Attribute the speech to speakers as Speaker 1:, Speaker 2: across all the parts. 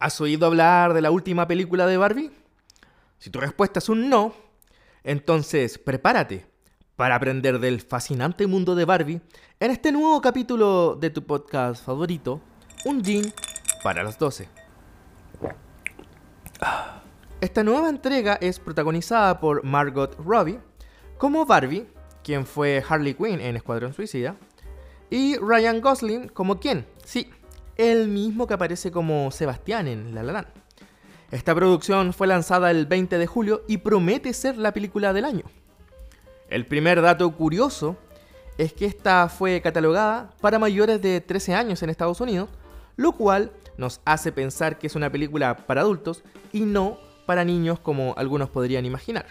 Speaker 1: ¿Has oído hablar de la última película de Barbie? Si tu respuesta es un no, entonces prepárate para aprender del fascinante mundo de Barbie en este nuevo capítulo de tu podcast favorito, Un Jean para las 12. Esta nueva entrega es protagonizada por Margot Robbie como Barbie, quien fue Harley Quinn en Escuadrón Suicida, y Ryan Gosling como quien, sí, el mismo que aparece como Sebastián en La La Land. Esta producción fue lanzada el 20 de julio y promete ser la película del año. El primer dato curioso es que esta fue catalogada para mayores de 13 años en Estados Unidos, lo cual nos hace pensar que es una película para adultos y no para niños como algunos podrían imaginar.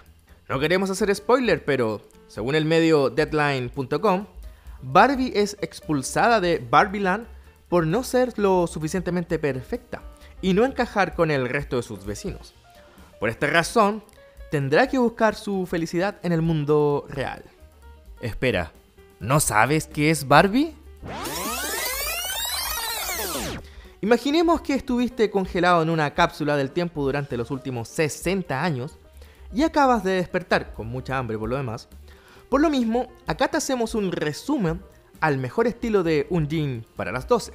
Speaker 1: No queremos hacer spoiler, pero según el medio deadline.com, Barbie es expulsada de Barbieland por no ser lo suficientemente perfecta y no encajar con el resto de sus vecinos. Por esta razón, tendrá que buscar su felicidad en el mundo real. Espera, ¿no sabes qué es Barbie? Imaginemos que estuviste congelado en una cápsula del tiempo durante los últimos 60 años y acabas de despertar con mucha hambre por lo demás. Por lo mismo, acá te hacemos un resumen al mejor estilo de un jean para las 12.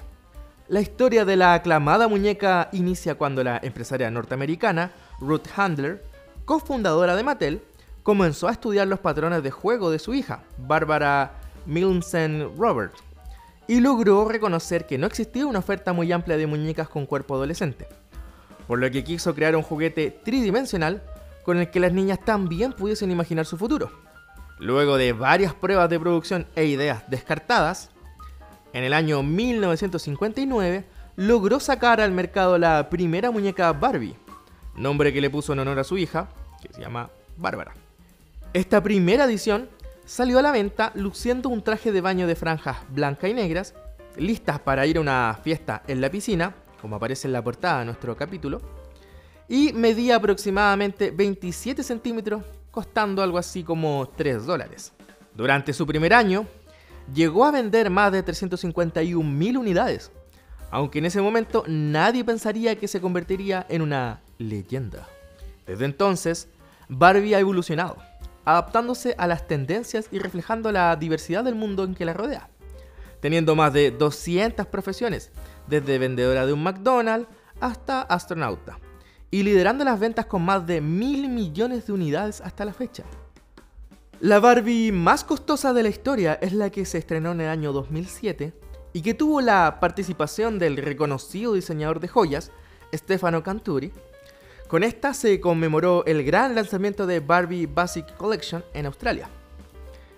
Speaker 1: La historia de la aclamada muñeca inicia cuando la empresaria norteamericana Ruth Handler, cofundadora de Mattel, comenzó a estudiar los patrones de juego de su hija, Barbara Millicent Robert, y logró reconocer que no existía una oferta muy amplia de muñecas con cuerpo adolescente, por lo que quiso crear un juguete tridimensional con el que las niñas también pudiesen imaginar su futuro. Luego de varias pruebas de producción e ideas descartadas, en el año 1959 logró sacar al mercado la primera muñeca Barbie, nombre que le puso en honor a su hija, que se llama Bárbara. Esta primera edición salió a la venta luciendo un traje de baño de franjas blancas y negras, listas para ir a una fiesta en la piscina, como aparece en la portada de nuestro capítulo, y medía aproximadamente 27 centímetros, costando algo así como 3 dólares. Durante su primer año, llegó a vender más de 351.000 unidades, aunque en ese momento nadie pensaría que se convertiría en una leyenda. Desde entonces, Barbie ha evolucionado adaptándose a las tendencias y reflejando la diversidad del mundo en que la rodea, teniendo más de 200 profesiones, desde vendedora de un McDonald's hasta astronauta, y liderando las ventas con más de mil millones de unidades hasta la fecha. La Barbie más costosa de la historia es la que se estrenó en el año 2007 y que tuvo la participación del reconocido diseñador de joyas, Stefano Canturi, con esta se conmemoró el gran lanzamiento de Barbie Basic Collection en Australia.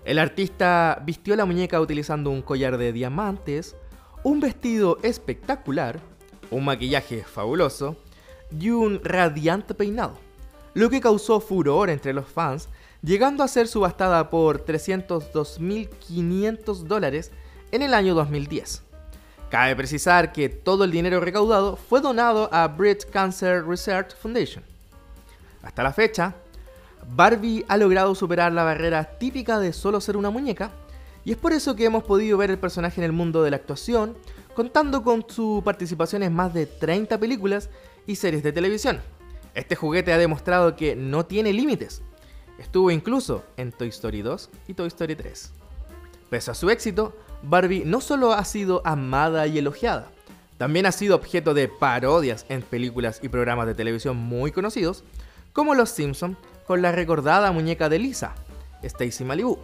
Speaker 1: El artista vistió la muñeca utilizando un collar de diamantes, un vestido espectacular, un maquillaje fabuloso y un radiante peinado, lo que causó furor entre los fans, llegando a ser subastada por 302.500 dólares en el año 2010. Cabe precisar que todo el dinero recaudado fue donado a Brit Cancer Research Foundation. Hasta la fecha, Barbie ha logrado superar la barrera típica de solo ser una muñeca, y es por eso que hemos podido ver el personaje en el mundo de la actuación, contando con su participación en más de 30 películas y series de televisión. Este juguete ha demostrado que no tiene límites. Estuvo incluso en Toy Story 2 y Toy Story 3. Pese a su éxito, Barbie no solo ha sido amada y elogiada, también ha sido objeto de parodias en películas y programas de televisión muy conocidos, como Los Simpson con la recordada muñeca de Lisa, Stacy Malibu.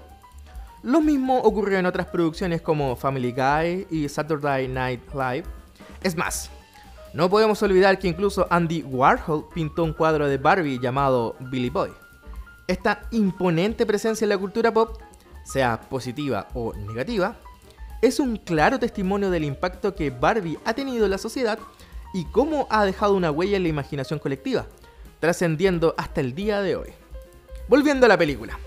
Speaker 1: Lo mismo ocurrió en otras producciones como Family Guy y Saturday Night Live. Es más, no podemos olvidar que incluso Andy Warhol pintó un cuadro de Barbie llamado Billy Boy. Esta imponente presencia en la cultura pop, sea positiva o negativa, es un claro testimonio del impacto que Barbie ha tenido en la sociedad y cómo ha dejado una huella en la imaginación colectiva, trascendiendo hasta el día de hoy. Volviendo a la película.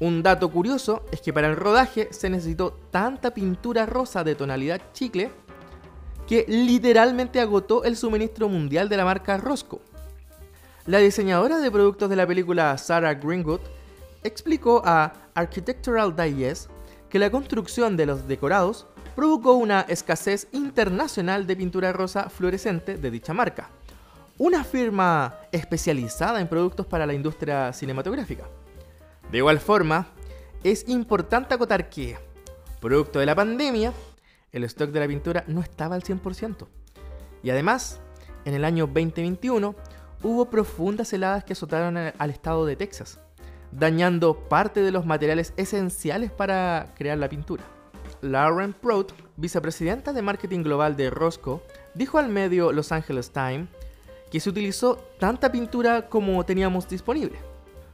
Speaker 1: Un dato curioso es que para el rodaje se necesitó tanta pintura rosa de tonalidad chicle que literalmente agotó el suministro mundial de la marca Roscoe. La diseñadora de productos de la película Sarah Greenwood explicó a Architectural Digest que la construcción de los decorados provocó una escasez internacional de pintura rosa fluorescente de dicha marca, una firma especializada en productos para la industria cinematográfica. De igual forma, es importante acotar que, producto de la pandemia, el stock de la pintura no estaba al 100%. Y además, en el año 2021 hubo profundas heladas que azotaron al estado de Texas, dañando parte de los materiales esenciales para crear la pintura. Lauren Prout, vicepresidenta de marketing global de Roscoe, dijo al medio Los Angeles Times que se utilizó tanta pintura como teníamos disponible.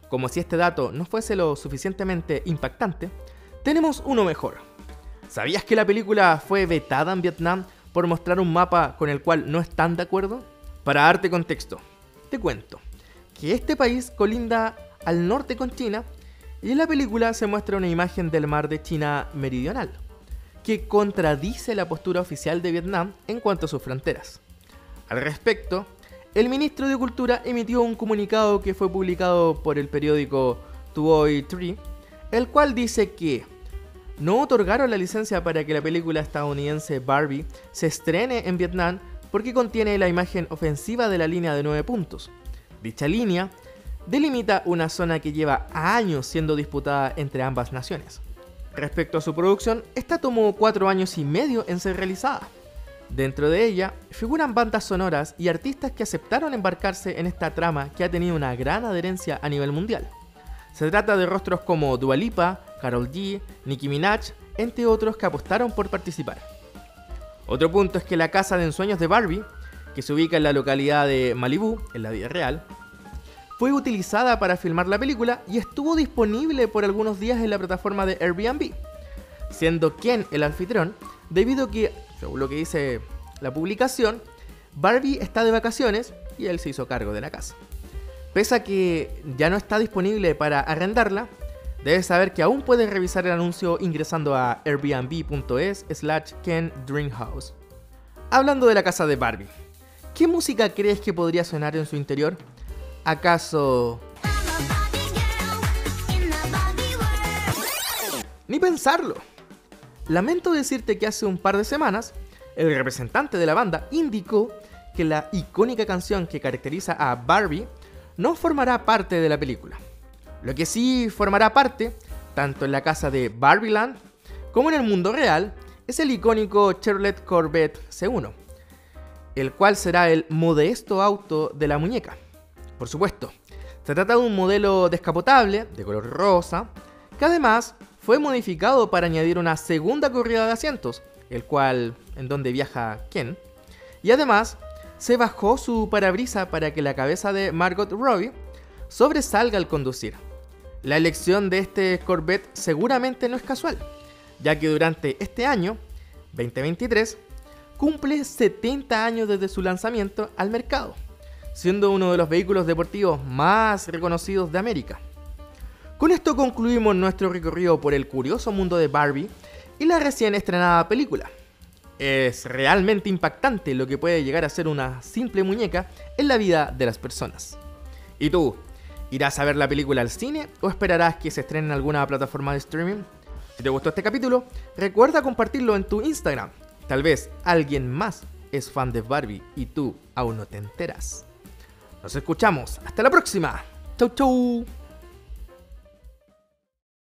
Speaker 1: Como si este dato no fuese lo suficientemente impactante, tenemos uno mejor. ¿Sabías que la película fue vetada en Vietnam por mostrar un mapa con el cual no están de acuerdo? Para darte contexto, te cuento que este país colinda al norte con China y en la película se muestra una imagen del mar de China meridional, que contradice la postura oficial de Vietnam en cuanto a sus fronteras. Al respecto, el ministro de Cultura emitió un comunicado que fue publicado por el periódico Tuoi Tree, el cual dice que no otorgaron la licencia para que la película estadounidense Barbie se estrene en Vietnam porque contiene la imagen ofensiva de la línea de 9 puntos. Dicha línea delimita una zona que lleva años siendo disputada entre ambas naciones. Respecto a su producción, esta tomó 4 años y medio en ser realizada. Dentro de ella figuran bandas sonoras y artistas que aceptaron embarcarse en esta trama que ha tenido una gran adherencia a nivel mundial. Se trata de rostros como Dua Lipa, Karol G, Nicki Minaj, entre otros que apostaron por participar. Otro punto es que la casa de ensueños de Barbie, que se ubica en la localidad de Malibu, en la vida real, fue utilizada para filmar la película y estuvo disponible por algunos días en la plataforma de Airbnb, siendo quien el anfitrión, debido a que según lo que dice la publicación, Barbie está de vacaciones y él se hizo cargo de la casa. Pese a que ya no está disponible para arrendarla, debes saber que aún puedes revisar el anuncio ingresando a airbnb.es slash Ken Dreamhouse. Hablando de la casa de Barbie, ¿qué música crees que podría sonar en su interior? ¿Acaso... Ni pensarlo. Lamento decirte que hace un par de semanas, el representante de la banda indicó que la icónica canción que caracteriza a Barbie no formará parte de la película. Lo que sí formará parte, tanto en la casa de Barbieland como en el mundo real, es el icónico Chevrolet Corvette C1, el cual será el modesto auto de la muñeca. Por supuesto, se trata de un modelo descapotable, de color rosa, que además fue modificado para añadir una segunda corrida de asientos, el cual en donde viaja Ken, y además se bajó su parabrisa para que la cabeza de Margot Robbie sobresalga al conducir. La elección de este Corvette seguramente no es casual, ya que durante este año, 2023, cumple 70 años desde su lanzamiento al mercado, siendo uno de los vehículos deportivos más reconocidos de América. Con esto concluimos nuestro recorrido por el curioso mundo de Barbie y la recién estrenada película. Es realmente impactante lo que puede llegar a ser una simple muñeca en la vida de las personas. ¿Y tú? ¿Irás a ver la película al cine o esperarás que se estrene en alguna plataforma de streaming? Si te gustó este capítulo, recuerda compartirlo en tu Instagram. Tal vez alguien más es fan de Barbie y tú aún no te enteras. Nos escuchamos. Hasta la próxima. Chau chau.